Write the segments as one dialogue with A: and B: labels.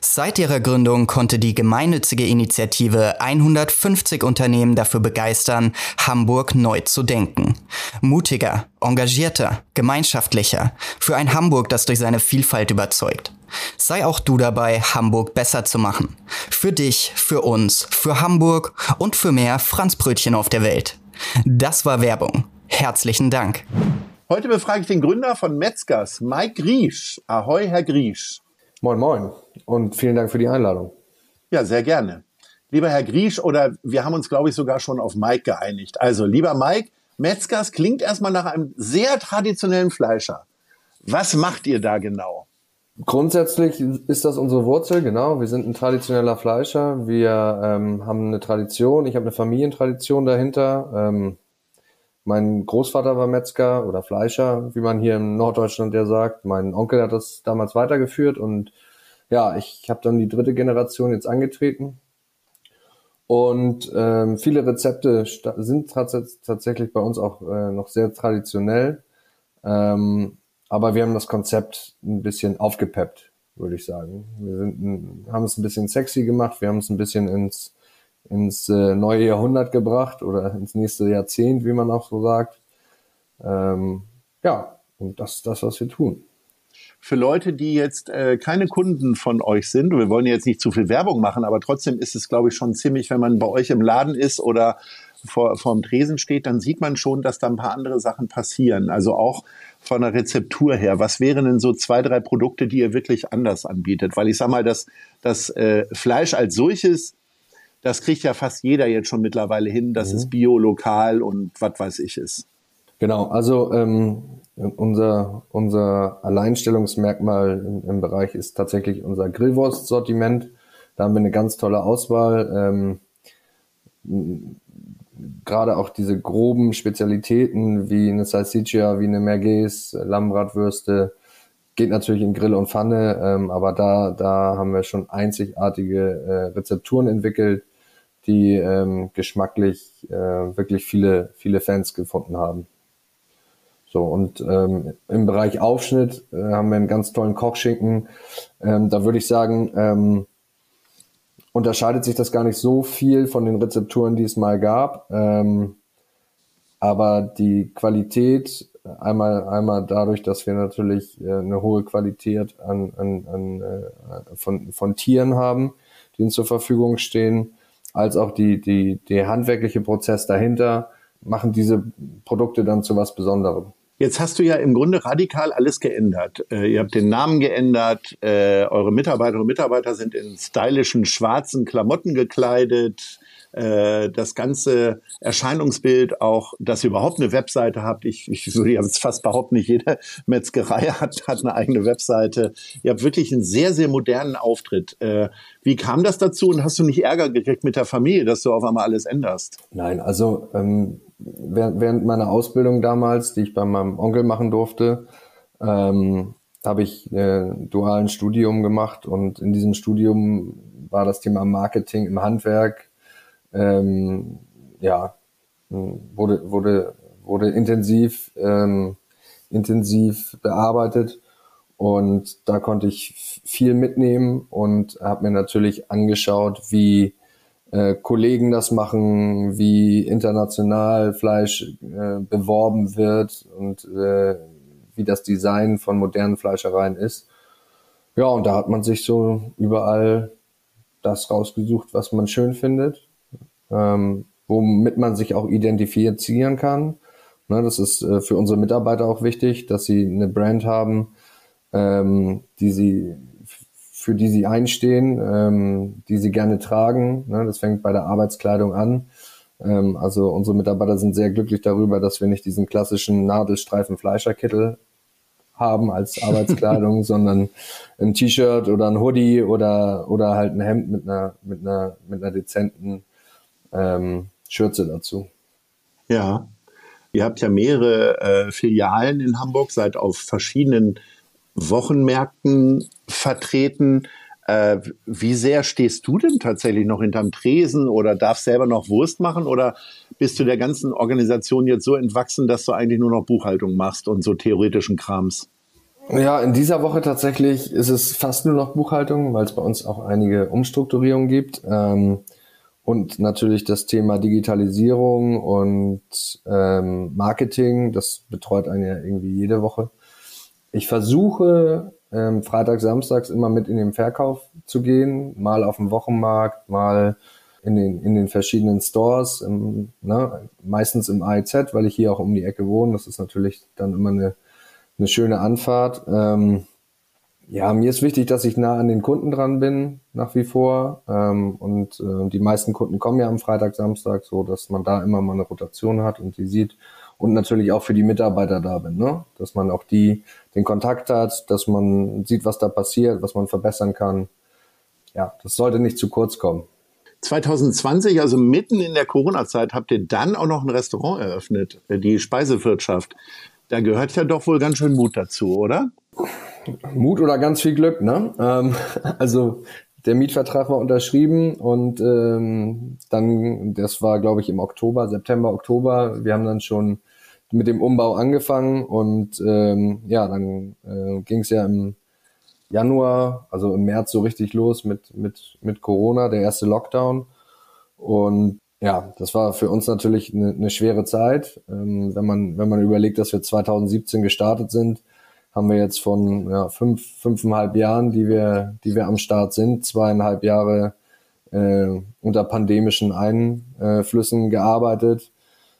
A: Seit ihrer Gründung konnte die gemeinnützige Initiative 150 Unternehmen dafür begeistern, Hamburg neu zu denken. Mutiger, engagierter, gemeinschaftlicher, für ein Hamburg, das durch seine Vielfalt überzeugt. Sei auch du dabei, Hamburg besser zu machen. Für dich, für uns, für Hamburg und für mehr Franzbrötchen auf der Welt. Das war Werbung. Herzlichen Dank.
B: Heute befrage ich den Gründer von Metzgers, Mike Griesch. Ahoi, Herr Griesch.
C: Moin, moin und vielen Dank für die Einladung.
B: Ja, sehr gerne. Lieber Herr Griesch, oder wir haben uns, glaube ich, sogar schon auf Mike geeinigt. Also, lieber Mike, Metzgers klingt erstmal nach einem sehr traditionellen Fleischer. Was macht ihr da genau?
C: Grundsätzlich ist das unsere Wurzel, genau. Wir sind ein traditioneller Fleischer. Wir ähm, haben eine Tradition. Ich habe eine Familientradition dahinter. Ähm, mein Großvater war Metzger oder Fleischer, wie man hier in Norddeutschland ja sagt. Mein Onkel hat das damals weitergeführt und ja, ich habe dann die dritte Generation jetzt angetreten. Und ähm, viele Rezepte sind tatsächlich bei uns auch äh, noch sehr traditionell. Ähm, aber wir haben das Konzept ein bisschen aufgepeppt, würde ich sagen. Wir sind, haben es ein bisschen sexy gemacht, wir haben es ein bisschen ins, ins äh, neue Jahrhundert gebracht oder ins nächste Jahrzehnt, wie man auch so sagt. Ähm, ja, und das ist das, was wir tun
B: für Leute, die jetzt äh, keine Kunden von euch sind, wir wollen jetzt nicht zu viel Werbung machen, aber trotzdem ist es, glaube ich, schon ziemlich, wenn man bei euch im Laden ist oder vor, vor dem Tresen steht, dann sieht man schon, dass da ein paar andere Sachen passieren. Also auch von der Rezeptur her. Was wären denn so zwei, drei Produkte, die ihr wirklich anders anbietet? Weil ich sag mal, das, das äh, Fleisch als solches, das kriegt ja fast jeder jetzt schon mittlerweile hin, dass mhm. es bio, lokal und was weiß ich ist.
C: Genau, also ähm, unser, unser Alleinstellungsmerkmal im, im, Bereich ist tatsächlich unser Grillwurstsortiment. Da haben wir eine ganz tolle Auswahl. Ähm, Gerade auch diese groben Spezialitäten wie eine Salsiccia, wie eine Merguez, Lammbratwürste, geht natürlich in Grill und Pfanne, ähm, aber da, da haben wir schon einzigartige äh, Rezepturen entwickelt, die ähm, geschmacklich äh, wirklich viele, viele Fans gefunden haben. So, und ähm, im Bereich Aufschnitt äh, haben wir einen ganz tollen Kochschinken. Ähm, da würde ich sagen, ähm, unterscheidet sich das gar nicht so viel von den Rezepturen, die es mal gab. Ähm, aber die Qualität, einmal, einmal dadurch, dass wir natürlich äh, eine hohe Qualität an, an, an, äh, von, von Tieren haben, die uns zur Verfügung stehen, als auch die, die, der handwerkliche Prozess dahinter, machen diese Produkte dann zu was Besonderem.
B: Jetzt hast du ja im Grunde radikal alles geändert. Äh, ihr habt den Namen geändert, äh, eure Mitarbeiterinnen und Mitarbeiter sind in stylischen schwarzen Klamotten gekleidet. Äh, das ganze Erscheinungsbild, auch, dass ihr überhaupt eine Webseite habt. Ich, ich würde jetzt fast behaupten, nicht jede Metzgerei hat, hat eine eigene Webseite. Ihr habt wirklich einen sehr, sehr modernen Auftritt. Äh, wie kam das dazu und hast du nicht Ärger gekriegt mit der Familie, dass du auf einmal alles änderst?
C: Nein, also ähm, während meiner Ausbildung damals, die ich bei meinem Onkel machen durfte, ähm, habe ich äh, dualen Studium gemacht und in diesem Studium war das Thema Marketing im Handwerk ähm, ja wurde wurde wurde intensiv ähm, intensiv bearbeitet und da konnte ich viel mitnehmen und habe mir natürlich angeschaut, wie äh, Kollegen das machen, wie international Fleisch äh, beworben wird und äh, wie das Design von modernen Fleischereien ist. Ja, und da hat man sich so überall das rausgesucht, was man schön findet, ähm, womit man sich auch identifizieren kann. Ne, das ist äh, für unsere Mitarbeiter auch wichtig, dass sie eine Brand haben, ähm, die sie für die sie einstehen, ähm, die sie gerne tragen. Ne? Das fängt bei der Arbeitskleidung an. Ähm, also unsere Mitarbeiter sind sehr glücklich darüber, dass wir nicht diesen klassischen Nadelstreifen Fleischerkittel haben als Arbeitskleidung, sondern ein T-Shirt oder ein Hoodie oder, oder halt ein Hemd mit einer, mit einer, mit einer dezenten ähm, Schürze dazu.
B: Ja. Ihr habt ja mehrere äh, Filialen in Hamburg, seid auf verschiedenen Wochenmärkten vertreten. Äh, wie sehr stehst du denn tatsächlich noch hinterm Tresen oder darfst selber noch Wurst machen oder bist du der ganzen Organisation jetzt so entwachsen, dass du eigentlich nur noch Buchhaltung machst und so theoretischen Krams?
C: Ja, in dieser Woche tatsächlich ist es fast nur noch Buchhaltung, weil es bei uns auch einige Umstrukturierungen gibt. Ähm, und natürlich das Thema Digitalisierung und ähm, Marketing, das betreut einen ja irgendwie jede Woche. Ich versuche ähm, Freitag, Samstags immer mit in den Verkauf zu gehen, mal auf dem Wochenmarkt, mal in den, in den verschiedenen Stores, im, ne, meistens im AIZ, weil ich hier auch um die Ecke wohne. Das ist natürlich dann immer eine, eine schöne Anfahrt. Ähm, ja, mir ist wichtig, dass ich nah an den Kunden dran bin, nach wie vor. Ähm, und äh, die meisten Kunden kommen ja am Freitag, Samstag, so dass man da immer mal eine Rotation hat und die sieht und natürlich auch für die Mitarbeiter da bin, ne? dass man auch die den Kontakt hat, dass man sieht, was da passiert, was man verbessern kann. Ja, das sollte nicht zu kurz kommen.
B: 2020, also mitten in der Corona-Zeit, habt ihr dann auch noch ein Restaurant eröffnet, die Speisewirtschaft. Da gehört ja doch wohl ganz schön Mut dazu, oder?
C: Mut oder ganz viel Glück, ne? Ähm, also der Mietvertrag war unterschrieben und ähm, dann, das war glaube ich im Oktober, September, Oktober. Wir haben dann schon mit dem Umbau angefangen und ähm, ja, dann äh, ging es ja im Januar, also im März so richtig los mit, mit, mit Corona, der erste Lockdown. Und ja, das war für uns natürlich eine, eine schwere Zeit. Ähm, wenn, man, wenn man überlegt, dass wir 2017 gestartet sind, haben wir jetzt von ja, fünf, fünfeinhalb Jahren, die wir, die wir am Start sind, zweieinhalb Jahre äh, unter pandemischen Einflüssen gearbeitet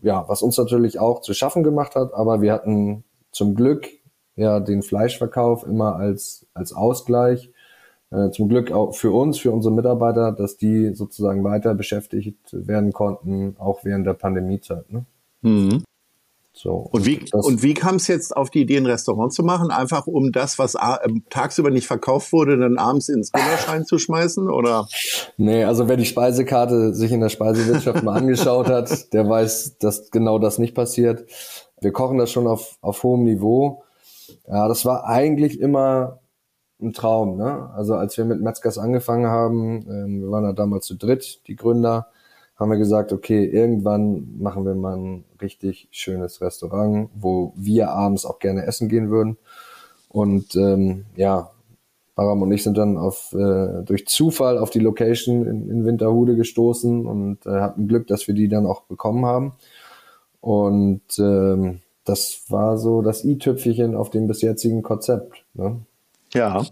C: ja, was uns natürlich auch zu schaffen gemacht hat, aber wir hatten zum Glück ja den Fleischverkauf immer als, als Ausgleich. Äh, zum Glück auch für uns, für unsere Mitarbeiter, dass die sozusagen weiter beschäftigt werden konnten, auch während der Pandemiezeit. Ne? Mhm.
B: So, und wie, und wie kam es jetzt auf die Idee, ein Restaurant zu machen? Einfach um das, was ähm, tagsüber nicht verkauft wurde, dann abends ins Güllerschein zu schmeißen? Oder?
C: Nee, also wer die Speisekarte sich in der Speisewirtschaft mal angeschaut hat, der weiß, dass genau das nicht passiert. Wir kochen das schon auf, auf hohem Niveau. Ja, das war eigentlich immer ein Traum. Ne? Also als wir mit Metzgers angefangen haben, ähm, wir waren ja damals zu dritt, die Gründer, haben wir gesagt, okay, irgendwann machen wir mal ein richtig schönes Restaurant, wo wir abends auch gerne essen gehen würden. Und ähm, ja, Baram und ich sind dann auf, äh, durch Zufall auf die Location in, in Winterhude gestoßen und äh, hatten Glück, dass wir die dann auch bekommen haben. Und ähm, das war so das i-Tüpfelchen auf dem bis jetzigen Konzept. Ne?
B: Ja.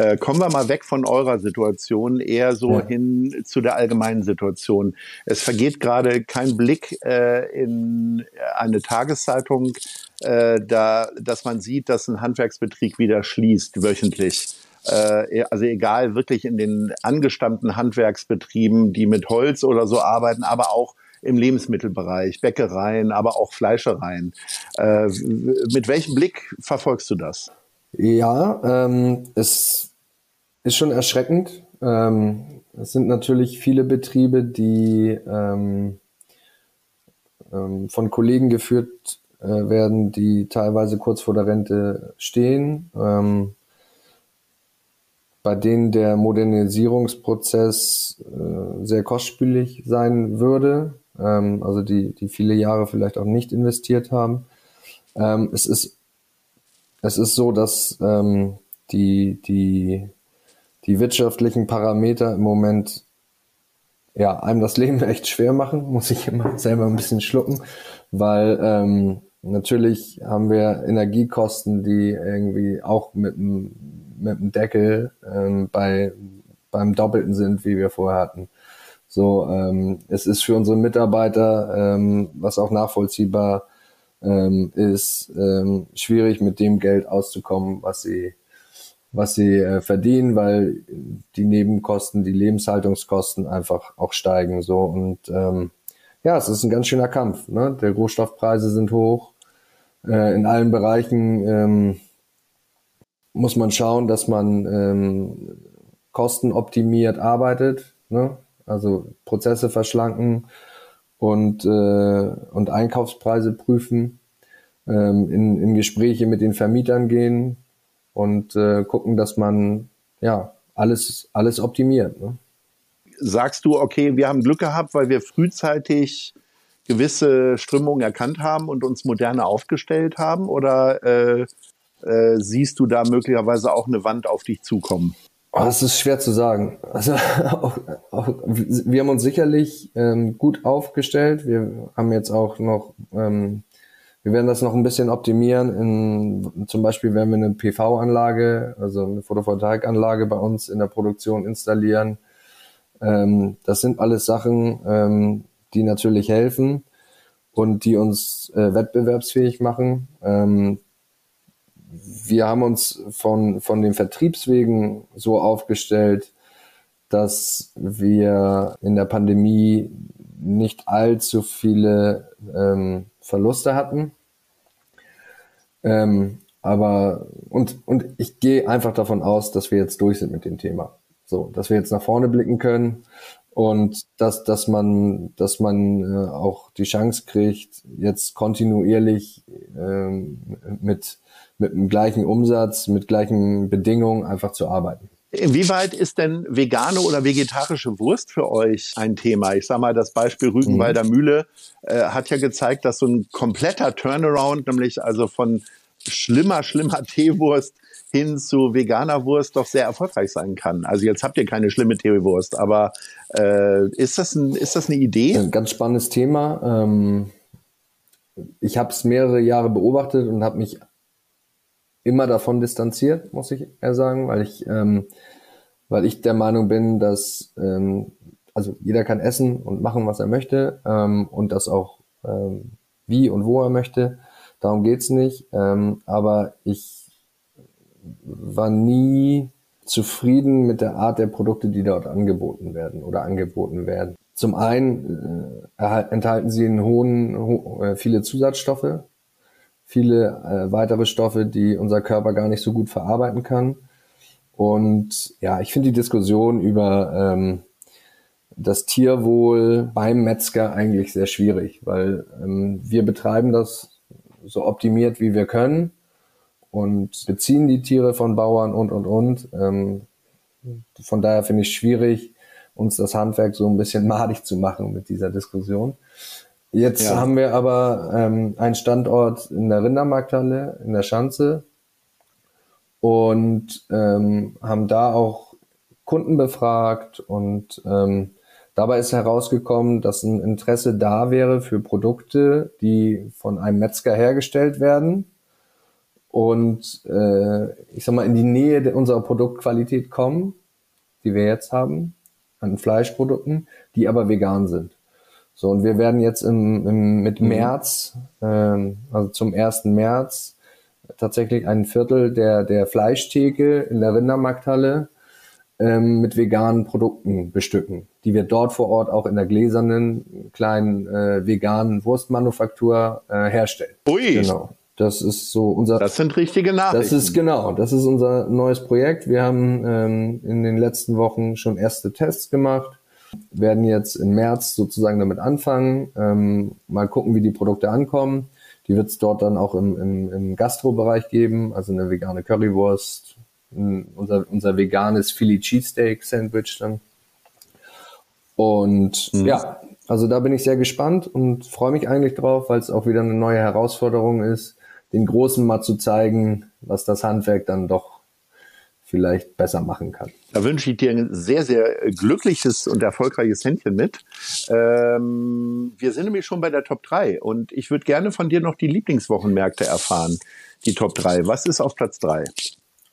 B: Äh, kommen wir mal weg von eurer Situation, eher so ja. hin zu der allgemeinen Situation. Es vergeht gerade kein Blick äh, in eine Tageszeitung, äh, da, dass man sieht, dass ein Handwerksbetrieb wieder schließt wöchentlich. Äh, also egal, wirklich in den angestammten Handwerksbetrieben, die mit Holz oder so arbeiten, aber auch im Lebensmittelbereich, Bäckereien, aber auch Fleischereien. Äh, mit welchem Blick verfolgst du das?
C: Ja, ähm, es ist schon erschreckend. Ähm, es sind natürlich viele Betriebe, die ähm, ähm, von Kollegen geführt äh, werden, die teilweise kurz vor der Rente stehen, ähm, bei denen der Modernisierungsprozess äh, sehr kostspielig sein würde, ähm, also die, die viele Jahre vielleicht auch nicht investiert haben. Ähm, es ist es ist so, dass die, die die wirtschaftlichen Parameter im Moment ja, einem das Leben echt schwer machen, muss ich immer selber ein bisschen schlucken, weil ähm, natürlich haben wir Energiekosten, die irgendwie auch mit dem, mit dem Deckel ähm, bei, beim Doppelten sind, wie wir vorher hatten. So, ähm, es ist für unsere Mitarbeiter, ähm, was auch nachvollziehbar ähm, ist, ähm, schwierig mit dem Geld auszukommen, was sie was sie äh, verdienen, weil die Nebenkosten, die Lebenshaltungskosten einfach auch steigen. So und ähm, ja, es ist ein ganz schöner Kampf. Ne? Der Rohstoffpreise sind hoch. äh, in allen Bereichen ähm, muss man schauen, dass man ähm, kostenoptimiert arbeitet, ne? also Prozesse verschlanken und, äh, und Einkaufspreise prüfen, ähm, in, in Gespräche mit den Vermietern gehen und äh, gucken, dass man ja alles, alles optimiert. Ne?
B: Sagst du, okay, wir haben Glück gehabt, weil wir frühzeitig gewisse Strömungen erkannt haben und uns moderner aufgestellt haben? Oder äh, äh, siehst du da möglicherweise auch eine Wand auf dich zukommen?
C: Oh, das ist schwer zu sagen. Also auch, auch, wir haben uns sicherlich ähm, gut aufgestellt. Wir haben jetzt auch noch, ähm, wir werden das noch ein bisschen optimieren. In, zum Beispiel werden wir eine PV-Anlage, also eine Photovoltaikanlage bei uns in der Produktion installieren. Ähm, das sind alles Sachen, ähm, die natürlich helfen und die uns äh, wettbewerbsfähig machen. Ähm, wir haben uns von, von den Vertriebswegen so aufgestellt, dass wir in der Pandemie nicht allzu viele ähm, Verluste hatten. Ähm, aber und, und ich gehe einfach davon aus, dass wir jetzt durch sind mit dem Thema. So, dass wir jetzt nach vorne blicken können und dass, dass man, dass man äh, auch die Chance kriegt, jetzt kontinuierlich ähm, mit mit dem gleichen Umsatz, mit gleichen Bedingungen einfach zu arbeiten.
B: Inwieweit ist denn vegane oder vegetarische Wurst für euch ein Thema? Ich sage mal, das Beispiel Rügenwalder mhm. Mühle äh, hat ja gezeigt, dass so ein kompletter Turnaround, nämlich also von schlimmer, schlimmer Teewurst hin zu veganer Wurst doch sehr erfolgreich sein kann. Also jetzt habt ihr keine schlimme Teewurst, aber äh, ist, das ein, ist das eine Idee?
C: Ein ganz spannendes Thema. Ähm, ich habe es mehrere Jahre beobachtet und habe mich immer davon distanziert, muss ich eher sagen, weil ich, ähm, weil ich der Meinung bin, dass ähm, also jeder kann essen und machen, was er möchte ähm, und das auch ähm, wie und wo er möchte. Darum geht's nicht. Ähm, aber ich war nie zufrieden mit der Art der Produkte, die dort angeboten werden oder angeboten werden. Zum einen äh, enthalten sie einen hohen, ho äh, viele Zusatzstoffe, viele äh, weitere Stoffe, die unser Körper gar nicht so gut verarbeiten kann. Und ja, ich finde die Diskussion über ähm, das Tierwohl beim Metzger eigentlich sehr schwierig, weil ähm, wir betreiben das so optimiert, wie wir können und beziehen die Tiere von Bauern und, und, und. Ähm, von daher finde ich schwierig, uns das Handwerk so ein bisschen madig zu machen mit dieser Diskussion. Jetzt ja. haben wir aber ähm, einen Standort in der Rindermarkthalle in der Schanze und ähm, haben da auch Kunden befragt und ähm, dabei ist herausgekommen, dass ein Interesse da wäre für Produkte, die von einem Metzger hergestellt werden und äh, ich sag mal in die Nähe unserer Produktqualität kommen, die wir jetzt haben an Fleischprodukten, die aber vegan sind. So, und wir werden jetzt im, im, mit mhm. März, ähm, also zum 1. März, tatsächlich ein Viertel der, der Fleischtheke in der Rindermarkthalle ähm, mit veganen Produkten bestücken, die wir dort vor Ort auch in der gläsernen kleinen äh, veganen Wurstmanufaktur äh, herstellen.
B: Ui.
C: Genau. Das ist so unser.
B: Das sind richtige Nachrichten.
C: Das ist genau. Das ist unser neues Projekt. Wir haben ähm, in den letzten Wochen schon erste Tests gemacht werden jetzt im März sozusagen damit anfangen, ähm, mal gucken, wie die Produkte ankommen. Die wird es dort dann auch im, im, im Gastro-Bereich geben, also eine vegane Currywurst, unser, unser veganes Philly Cheesesteak Sandwich dann. Und mhm. ja, also da bin ich sehr gespannt und freue mich eigentlich drauf, weil es auch wieder eine neue Herausforderung ist, den Großen mal zu zeigen, was das Handwerk dann doch vielleicht besser machen kann.
B: Da wünsche ich dir ein sehr, sehr glückliches und erfolgreiches Händchen mit. Ähm, wir sind nämlich schon bei der Top 3 und ich würde gerne von dir noch die Lieblingswochenmärkte erfahren, die Top 3. Was ist auf Platz 3?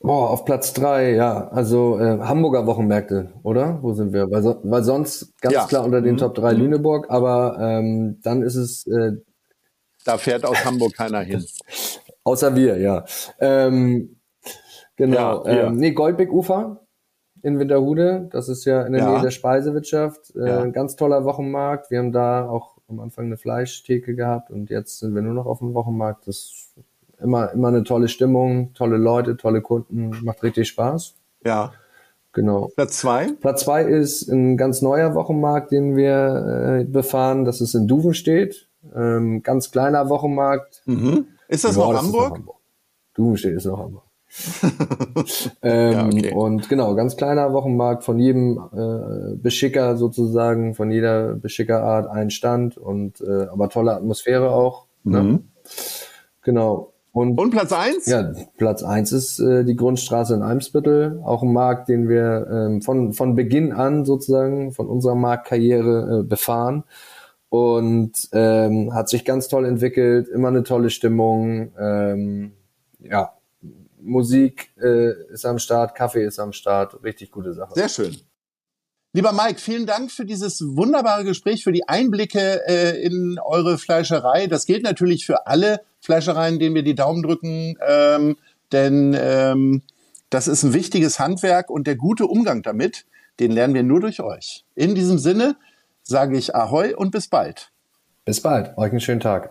C: Boah, auf Platz 3, ja. Also äh, Hamburger Wochenmärkte, oder? Wo sind wir? Weil, so, weil sonst ganz ja. klar unter den mhm. Top 3 mhm. Lüneburg, aber ähm, dann ist es... Äh,
B: da fährt aus Hamburg keiner hin.
C: Außer wir, ja. Ähm, Genau. Ja, ähm, nee, Goldbeck-Ufer in Winterhude. Das ist ja in der ja. Nähe der Speisewirtschaft. Äh, ja. Ein ganz toller Wochenmarkt. Wir haben da auch am Anfang eine Fleischtheke gehabt und jetzt sind wir nur noch auf dem Wochenmarkt. Das ist immer, immer eine tolle Stimmung, tolle Leute, tolle Kunden, macht richtig Spaß.
B: Ja.
C: Genau.
B: Platz zwei?
C: Platz zwei ist ein ganz neuer Wochenmarkt, den wir äh, befahren. Das ist in Duvenstedt. Ähm, ganz kleiner Wochenmarkt.
B: Mhm. Ist das
C: Ja,
B: noch
C: ist
B: Hamburg?
C: noch Hamburg. Duvenstedt ist noch Hamburg. ähm,
B: Ja, okay.
C: Und genau, ganz kleiner Wochenmarkt von jedem äh, Beschicker sozusagen, von jeder Beschickerart ein Stand und äh, aber tolle Atmosphäre auch. Ne?
B: Mhm.
C: Genau. Und,
B: Und Platz eins?
C: ja, Platz eins ist äh, die Grundstraße in Eimsbüttel, auch ein Markt, den wir ähm, von, von Beginn an sozusagen von unserer Marktkarriere äh, befahren und ähm, hat sich ganz toll entwickelt, immer eine tolle Stimmung, ähm, ja, Musik äh, ist am Start, Kaffee ist am Start, richtig gute Sache.
B: Sehr schön. Lieber Mike, vielen Dank für dieses wunderbare Gespräch, für die Einblicke äh, in eure Fleischerei. Das gilt natürlich für alle Fleischereien, denen wir die Daumen drücken, ähm, denn ähm, das ist ein wichtiges Handwerk und der gute Umgang damit, den lernen wir nur durch euch. In diesem Sinne sage ich Ahoi und bis bald.
C: Bis bald, euch einen schönen Tag.